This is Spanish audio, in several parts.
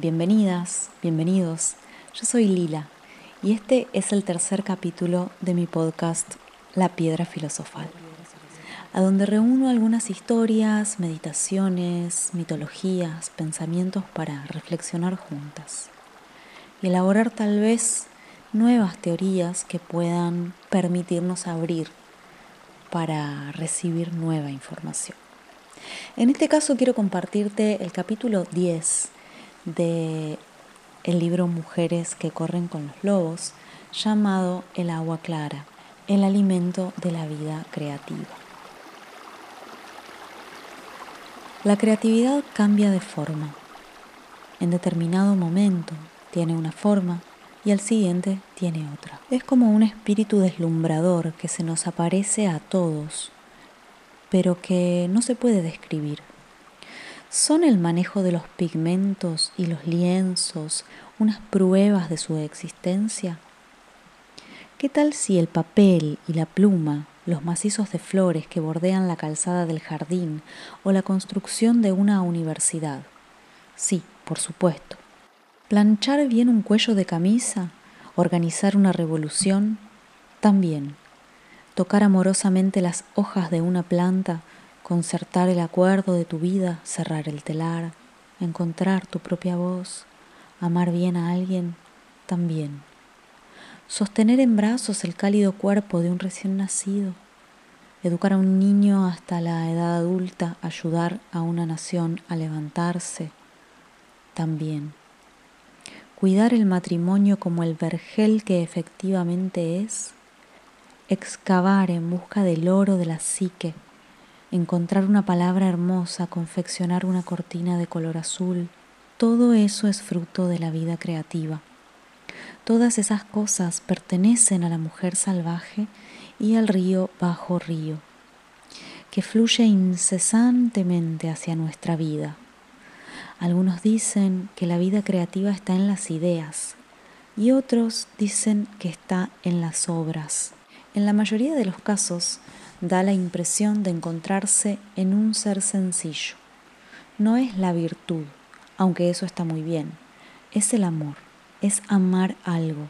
Bienvenidas, bienvenidos. Yo soy Lila y este es el tercer capítulo de mi podcast La Piedra Filosofal, a donde reúno algunas historias, meditaciones, mitologías, pensamientos para reflexionar juntas y elaborar tal vez nuevas teorías que puedan permitirnos abrir para recibir nueva información. En este caso quiero compartirte el capítulo 10 de el libro Mujeres que corren con los lobos, llamado El agua clara, el alimento de la vida creativa. La creatividad cambia de forma. En determinado momento tiene una forma y al siguiente tiene otra. Es como un espíritu deslumbrador que se nos aparece a todos, pero que no se puede describir ¿Son el manejo de los pigmentos y los lienzos unas pruebas de su existencia? ¿Qué tal si el papel y la pluma, los macizos de flores que bordean la calzada del jardín o la construcción de una universidad? Sí, por supuesto. ¿Planchar bien un cuello de camisa? ¿Organizar una revolución? También. ¿Tocar amorosamente las hojas de una planta? Concertar el acuerdo de tu vida, cerrar el telar, encontrar tu propia voz, amar bien a alguien también. Sostener en brazos el cálido cuerpo de un recién nacido, educar a un niño hasta la edad adulta, ayudar a una nación a levantarse también. Cuidar el matrimonio como el vergel que efectivamente es, excavar en busca del oro de la psique, encontrar una palabra hermosa, confeccionar una cortina de color azul, todo eso es fruto de la vida creativa. Todas esas cosas pertenecen a la mujer salvaje y al río bajo río, que fluye incesantemente hacia nuestra vida. Algunos dicen que la vida creativa está en las ideas y otros dicen que está en las obras. En la mayoría de los casos, da la impresión de encontrarse en un ser sencillo. No es la virtud, aunque eso está muy bien, es el amor, es amar algo,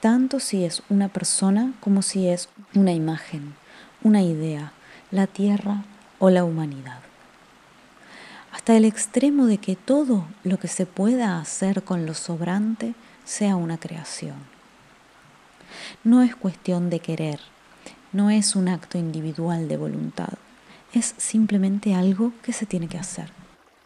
tanto si es una persona como si es una imagen, una idea, la tierra o la humanidad. Hasta el extremo de que todo lo que se pueda hacer con lo sobrante sea una creación. No es cuestión de querer, no es un acto individual de voluntad, es simplemente algo que se tiene que hacer.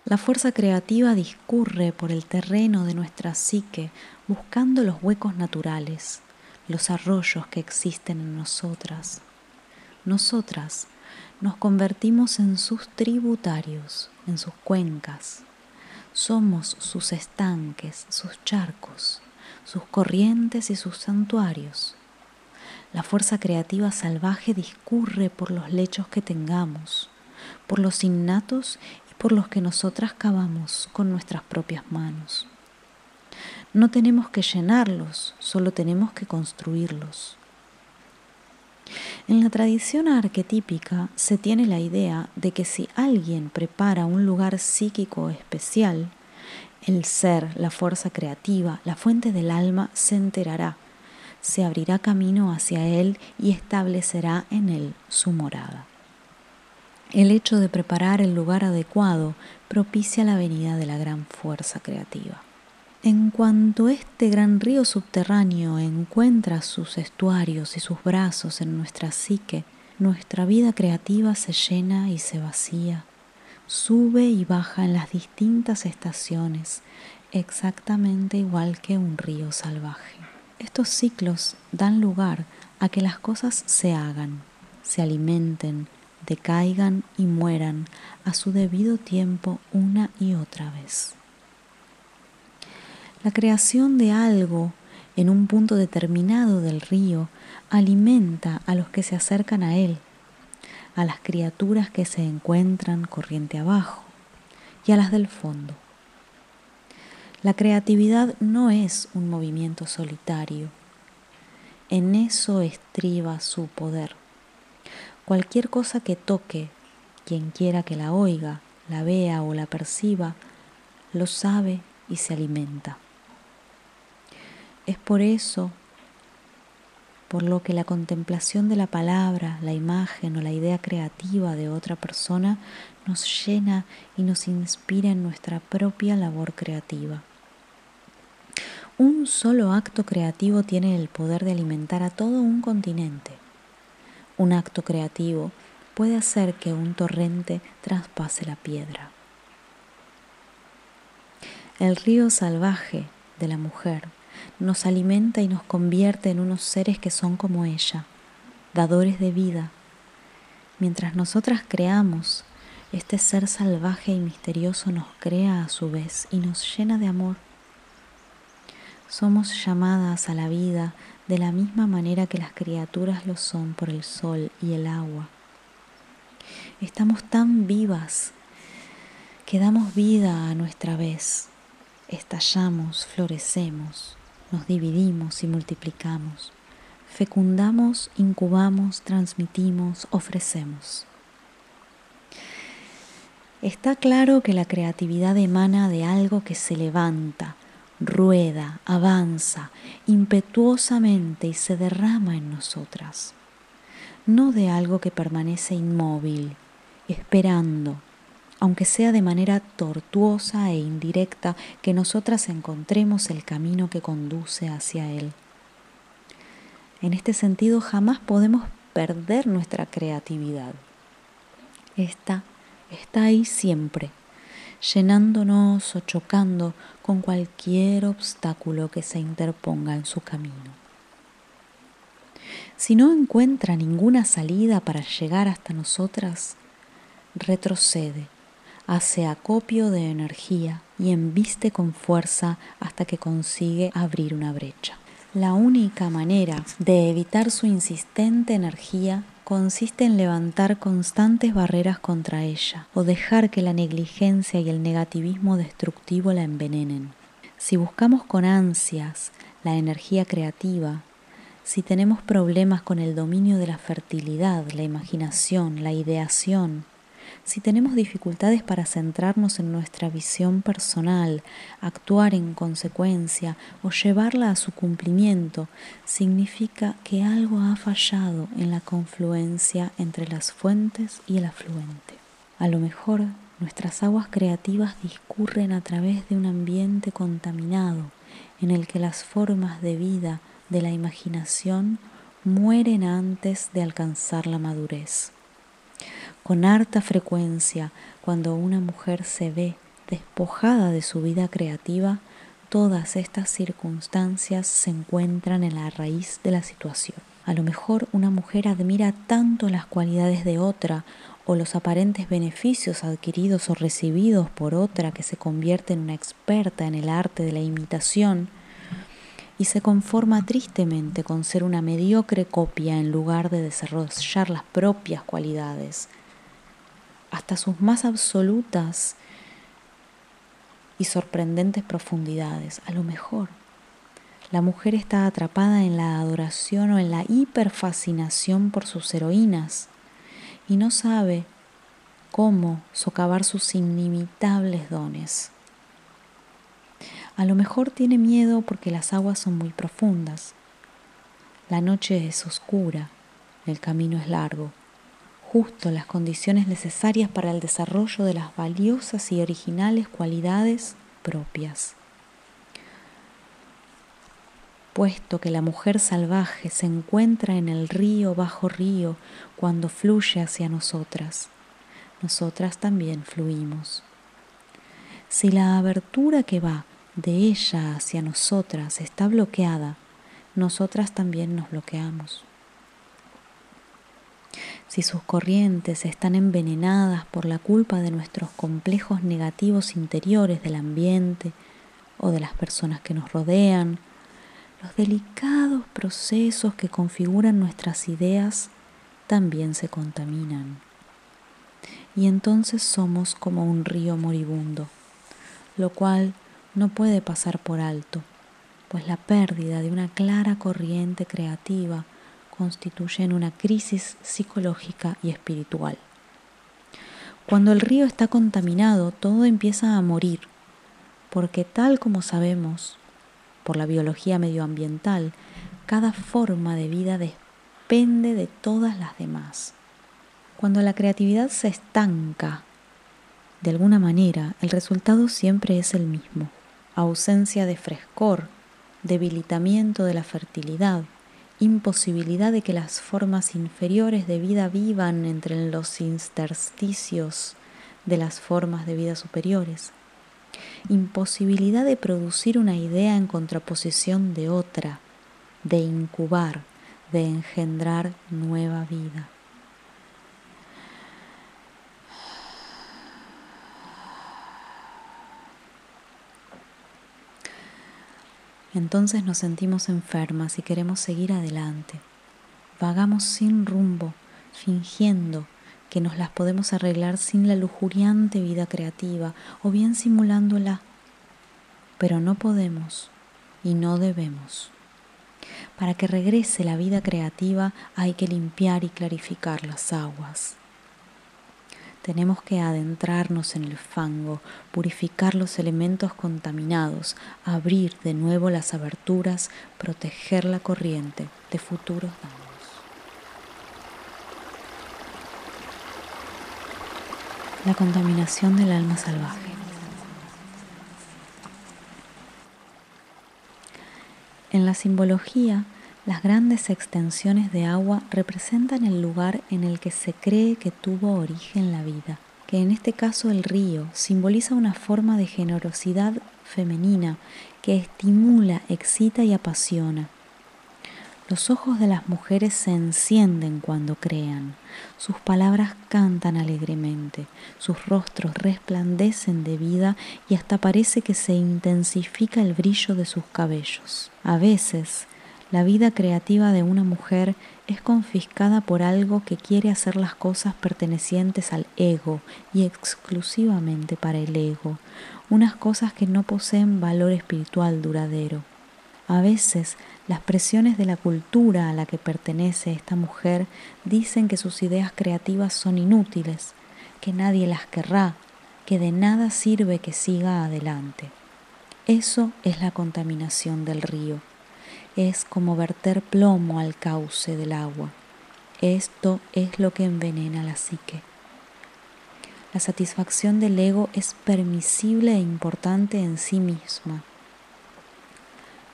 La fuerza creativa discurre por el terreno de nuestra psique buscando los huecos naturales, los arroyos que existen en nosotras. Nosotras nos convertimos en sus tributarios, en sus cuencas. Somos sus estanques, sus charcos, sus corrientes y sus santuarios. La fuerza creativa salvaje discurre por los lechos que tengamos, por los innatos y por los que nosotras cavamos con nuestras propias manos. No tenemos que llenarlos, solo tenemos que construirlos. En la tradición arquetípica se tiene la idea de que si alguien prepara un lugar psíquico especial, el ser, la fuerza creativa, la fuente del alma se enterará se abrirá camino hacia Él y establecerá en Él su morada. El hecho de preparar el lugar adecuado propicia la venida de la gran fuerza creativa. En cuanto este gran río subterráneo encuentra sus estuarios y sus brazos en nuestra psique, nuestra vida creativa se llena y se vacía, sube y baja en las distintas estaciones, exactamente igual que un río salvaje. Estos ciclos dan lugar a que las cosas se hagan, se alimenten, decaigan y mueran a su debido tiempo una y otra vez. La creación de algo en un punto determinado del río alimenta a los que se acercan a él, a las criaturas que se encuentran corriente abajo y a las del fondo. La creatividad no es un movimiento solitario. En eso estriba su poder. Cualquier cosa que toque, quien quiera que la oiga, la vea o la perciba, lo sabe y se alimenta. Es por eso por lo que la contemplación de la palabra, la imagen o la idea creativa de otra persona nos llena y nos inspira en nuestra propia labor creativa. Un solo acto creativo tiene el poder de alimentar a todo un continente. Un acto creativo puede hacer que un torrente traspase la piedra. El río salvaje de la mujer nos alimenta y nos convierte en unos seres que son como ella, dadores de vida. Mientras nosotras creamos, este ser salvaje y misterioso nos crea a su vez y nos llena de amor. Somos llamadas a la vida de la misma manera que las criaturas lo son por el sol y el agua. Estamos tan vivas que damos vida a nuestra vez, estallamos, florecemos, nos dividimos y multiplicamos, fecundamos, incubamos, transmitimos, ofrecemos. Está claro que la creatividad emana de algo que se levanta, rueda, avanza impetuosamente y se derrama en nosotras, no de algo que permanece inmóvil, esperando, aunque sea de manera tortuosa e indirecta, que nosotras encontremos el camino que conduce hacia Él. En este sentido, jamás podemos perder nuestra creatividad. Esta está ahí siempre, llenándonos o chocando con cualquier obstáculo que se interponga en su camino. Si no encuentra ninguna salida para llegar hasta nosotras, retrocede hace acopio de energía y embiste con fuerza hasta que consigue abrir una brecha. La única manera de evitar su insistente energía consiste en levantar constantes barreras contra ella o dejar que la negligencia y el negativismo destructivo la envenenen. Si buscamos con ansias la energía creativa, si tenemos problemas con el dominio de la fertilidad, la imaginación, la ideación, si tenemos dificultades para centrarnos en nuestra visión personal, actuar en consecuencia o llevarla a su cumplimiento, significa que algo ha fallado en la confluencia entre las fuentes y el afluente. A lo mejor nuestras aguas creativas discurren a través de un ambiente contaminado en el que las formas de vida de la imaginación mueren antes de alcanzar la madurez con harta frecuencia cuando una mujer se ve despojada de su vida creativa, todas estas circunstancias se encuentran en la raíz de la situación. A lo mejor una mujer admira tanto las cualidades de otra o los aparentes beneficios adquiridos o recibidos por otra que se convierte en una experta en el arte de la imitación y se conforma tristemente con ser una mediocre copia en lugar de desarrollar las propias cualidades hasta sus más absolutas y sorprendentes profundidades. A lo mejor la mujer está atrapada en la adoración o en la hiperfascinación por sus heroínas y no sabe cómo socavar sus inimitables dones. A lo mejor tiene miedo porque las aguas son muy profundas. La noche es oscura, el camino es largo justo las condiciones necesarias para el desarrollo de las valiosas y originales cualidades propias. Puesto que la mujer salvaje se encuentra en el río bajo río cuando fluye hacia nosotras, nosotras también fluimos. Si la abertura que va de ella hacia nosotras está bloqueada, nosotras también nos bloqueamos si sus corrientes están envenenadas por la culpa de nuestros complejos negativos interiores del ambiente o de las personas que nos rodean, los delicados procesos que configuran nuestras ideas también se contaminan. Y entonces somos como un río moribundo, lo cual no puede pasar por alto, pues la pérdida de una clara corriente creativa constituyen una crisis psicológica y espiritual. Cuando el río está contaminado, todo empieza a morir, porque tal como sabemos por la biología medioambiental, cada forma de vida depende de todas las demás. Cuando la creatividad se estanca, de alguna manera, el resultado siempre es el mismo. Ausencia de frescor, debilitamiento de la fertilidad, imposibilidad de que las formas inferiores de vida vivan entre los intersticios de las formas de vida superiores, imposibilidad de producir una idea en contraposición de otra, de incubar, de engendrar nueva vida. Entonces nos sentimos enfermas y queremos seguir adelante. Vagamos sin rumbo, fingiendo que nos las podemos arreglar sin la lujuriante vida creativa o bien simulándola. Pero no podemos y no debemos. Para que regrese la vida creativa hay que limpiar y clarificar las aguas. Tenemos que adentrarnos en el fango, purificar los elementos contaminados, abrir de nuevo las aberturas, proteger la corriente de futuros daños. La contaminación del alma salvaje. En la simbología, las grandes extensiones de agua representan el lugar en el que se cree que tuvo origen la vida, que en este caso el río simboliza una forma de generosidad femenina que estimula, excita y apasiona. Los ojos de las mujeres se encienden cuando crean, sus palabras cantan alegremente, sus rostros resplandecen de vida y hasta parece que se intensifica el brillo de sus cabellos. A veces, la vida creativa de una mujer es confiscada por algo que quiere hacer las cosas pertenecientes al ego y exclusivamente para el ego, unas cosas que no poseen valor espiritual duradero. A veces las presiones de la cultura a la que pertenece esta mujer dicen que sus ideas creativas son inútiles, que nadie las querrá, que de nada sirve que siga adelante. Eso es la contaminación del río es como verter plomo al cauce del agua. Esto es lo que envenena la psique. La satisfacción del ego es permisible e importante en sí misma.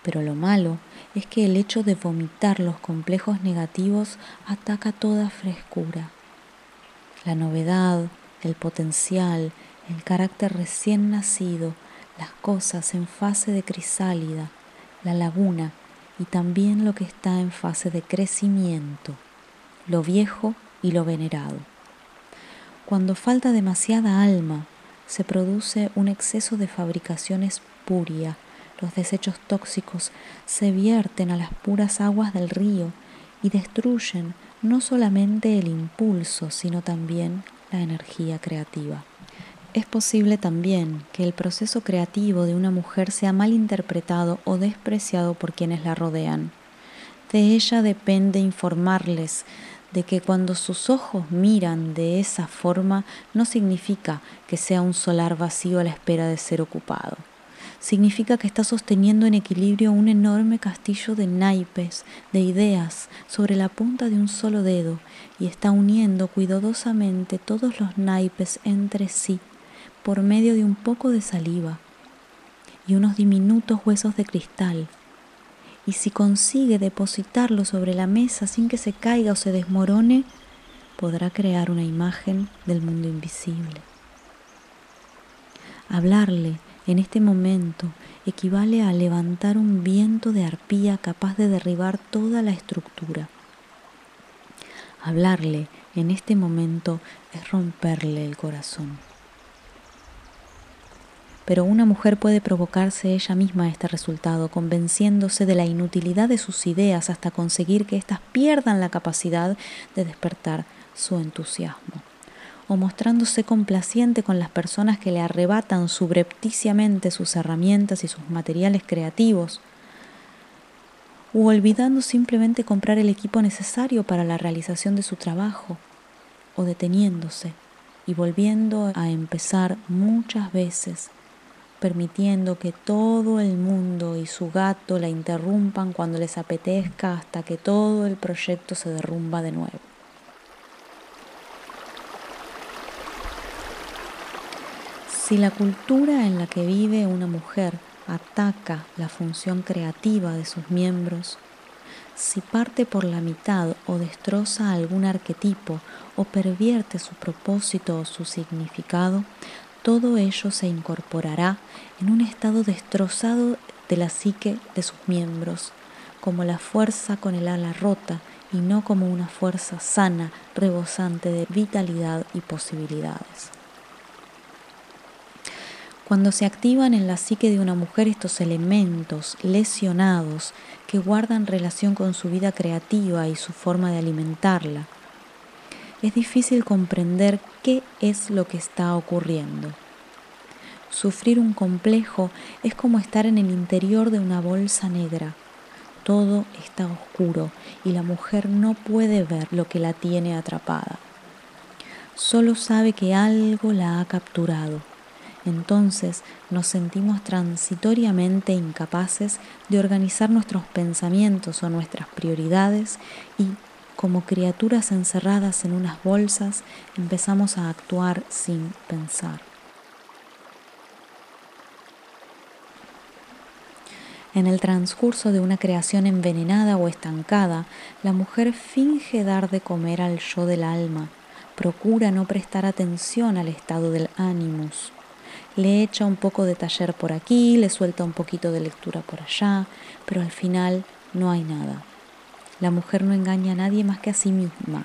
Pero lo malo es que el hecho de vomitar los complejos negativos ataca toda frescura. La novedad, el potencial, el carácter recién nacido, las cosas en fase de crisálida, la laguna y también lo que está en fase de crecimiento, lo viejo y lo venerado. Cuando falta demasiada alma, se produce un exceso de fabricación espuria, los desechos tóxicos se vierten a las puras aguas del río y destruyen no solamente el impulso, sino también la energía creativa. Es posible también que el proceso creativo de una mujer sea mal interpretado o despreciado por quienes la rodean. De ella depende informarles de que cuando sus ojos miran de esa forma no significa que sea un solar vacío a la espera de ser ocupado. Significa que está sosteniendo en equilibrio un enorme castillo de naipes, de ideas, sobre la punta de un solo dedo y está uniendo cuidadosamente todos los naipes entre sí por medio de un poco de saliva y unos diminutos huesos de cristal. Y si consigue depositarlo sobre la mesa sin que se caiga o se desmorone, podrá crear una imagen del mundo invisible. Hablarle en este momento equivale a levantar un viento de arpía capaz de derribar toda la estructura. Hablarle en este momento es romperle el corazón pero una mujer puede provocarse ella misma este resultado, convenciéndose de la inutilidad de sus ideas hasta conseguir que éstas pierdan la capacidad de despertar su entusiasmo, o mostrándose complaciente con las personas que le arrebatan subrepticiamente sus herramientas y sus materiales creativos, u olvidando simplemente comprar el equipo necesario para la realización de su trabajo, o deteniéndose y volviendo a empezar muchas veces permitiendo que todo el mundo y su gato la interrumpan cuando les apetezca hasta que todo el proyecto se derrumba de nuevo. Si la cultura en la que vive una mujer ataca la función creativa de sus miembros, si parte por la mitad o destroza algún arquetipo o pervierte su propósito o su significado, todo ello se incorporará en un estado destrozado de la psique de sus miembros, como la fuerza con el ala rota y no como una fuerza sana, rebosante de vitalidad y posibilidades. Cuando se activan en la psique de una mujer estos elementos lesionados que guardan relación con su vida creativa y su forma de alimentarla, es difícil comprender qué es lo que está ocurriendo. Sufrir un complejo es como estar en el interior de una bolsa negra. Todo está oscuro y la mujer no puede ver lo que la tiene atrapada. Solo sabe que algo la ha capturado entonces nos sentimos transitoriamente incapaces de organizar nuestros pensamientos o nuestras prioridades y como criaturas encerradas en unas bolsas empezamos a actuar sin pensar. En el transcurso de una creación envenenada o estancada, la mujer finge dar de comer al yo del alma, procura no prestar atención al estado del ánimus, le echa un poco de taller por aquí, le suelta un poquito de lectura por allá, pero al final no hay nada. La mujer no engaña a nadie más que a sí misma.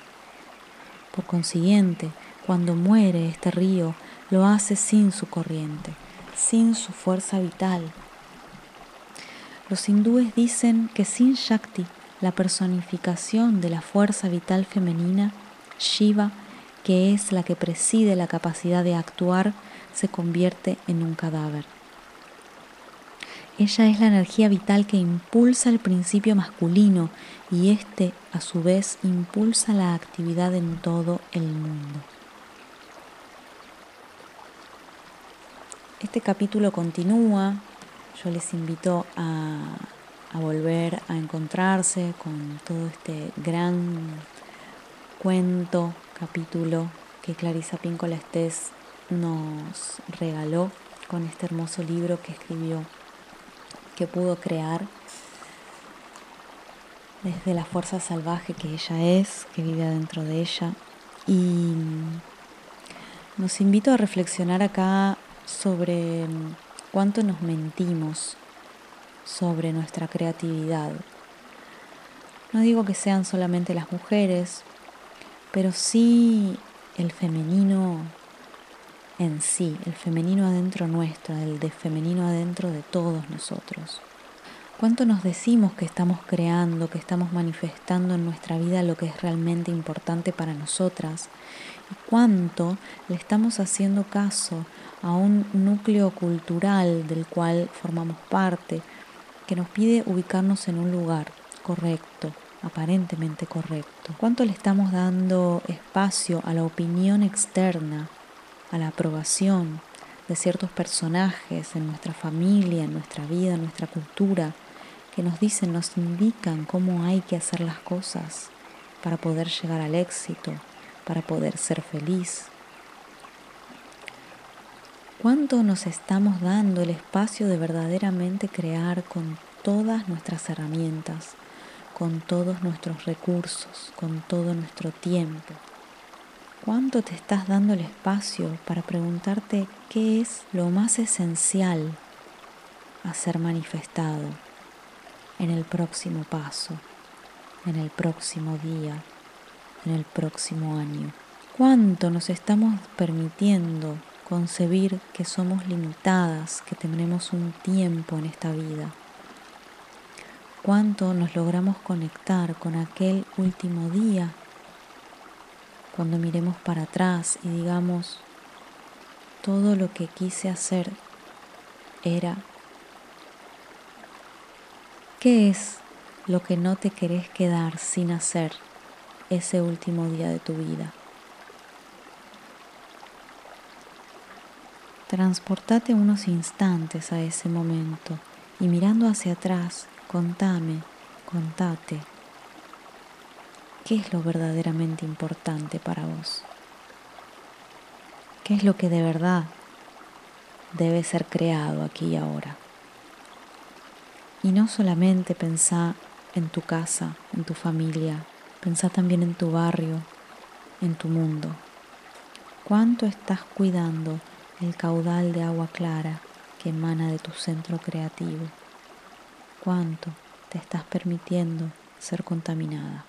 Por consiguiente, cuando muere este río, lo hace sin su corriente, sin su fuerza vital. Los hindúes dicen que sin Shakti, la personificación de la fuerza vital femenina, Shiva, que es la que preside la capacidad de actuar, se convierte en un cadáver. Ella es la energía vital que impulsa el principio masculino y este a su vez impulsa la actividad en todo el mundo. Este capítulo continúa, yo les invito a, volver a encontrarse con todo este gran cuento, capítulo que Clarisa Píncola Estés nos regaló con este hermoso libro que escribió, que pudo crear desde la fuerza salvaje que ella es, que vive dentro de ella. Y nos invito a reflexionar acá sobre cuánto nos mentimos sobre nuestra creatividad. No digo que sean solamente las mujeres, pero sí el femenino en sí, el femenino adentro nuestro, el de femenino adentro de todos nosotros. ¿Cuánto nos decimos que estamos creando, que estamos manifestando en nuestra vida lo que es realmente importante para nosotras? ¿Y cuánto le estamos haciendo caso a un núcleo cultural del cual formamos parte, que nos pide ubicarnos en un lugar correcto, aparentemente correcto? ¿Cuánto le estamos dando espacio a la opinión externa a la aprobación de ciertos personajes en nuestra familia, en nuestra vida, en nuestra cultura, que nos dicen, nos indican cómo hay que hacer las cosas para poder llegar al éxito, para poder ser feliz. ¿Cuánto nos estamos dando el espacio de verdaderamente crear con todas nuestras herramientas, con todos nuestros recursos, con todo nuestro tiempo? ¿Cuánto te estás dando el espacio para preguntarte qué es lo más esencial a ser manifestado en el próximo paso, en el próximo día, en el próximo año? ¿Cuánto nos estamos permitiendo concebir que somos limitadas, que tenemos un tiempo en esta vida? ¿Cuánto nos logramos conectar con aquel último día cuando miremos para atrás y digamos, todo lo que quise hacer era, ¿qué es lo que no te querés quedar sin hacer ese último día de tu vida? Transportate unos instantes a ese momento y mirando hacia atrás, contame, contate, ¿qué es lo verdaderamente importante para vos? ¿Qué es lo que de verdad debe ser creado aquí y ahora? Y no solamente pensá en tu casa, en tu familia, pensá también en tu barrio, en tu mundo. ¿Cuánto estás cuidando el caudal de agua clara que emana de tu centro creativo? ¿Cuánto te estás permitiendo ser contaminada?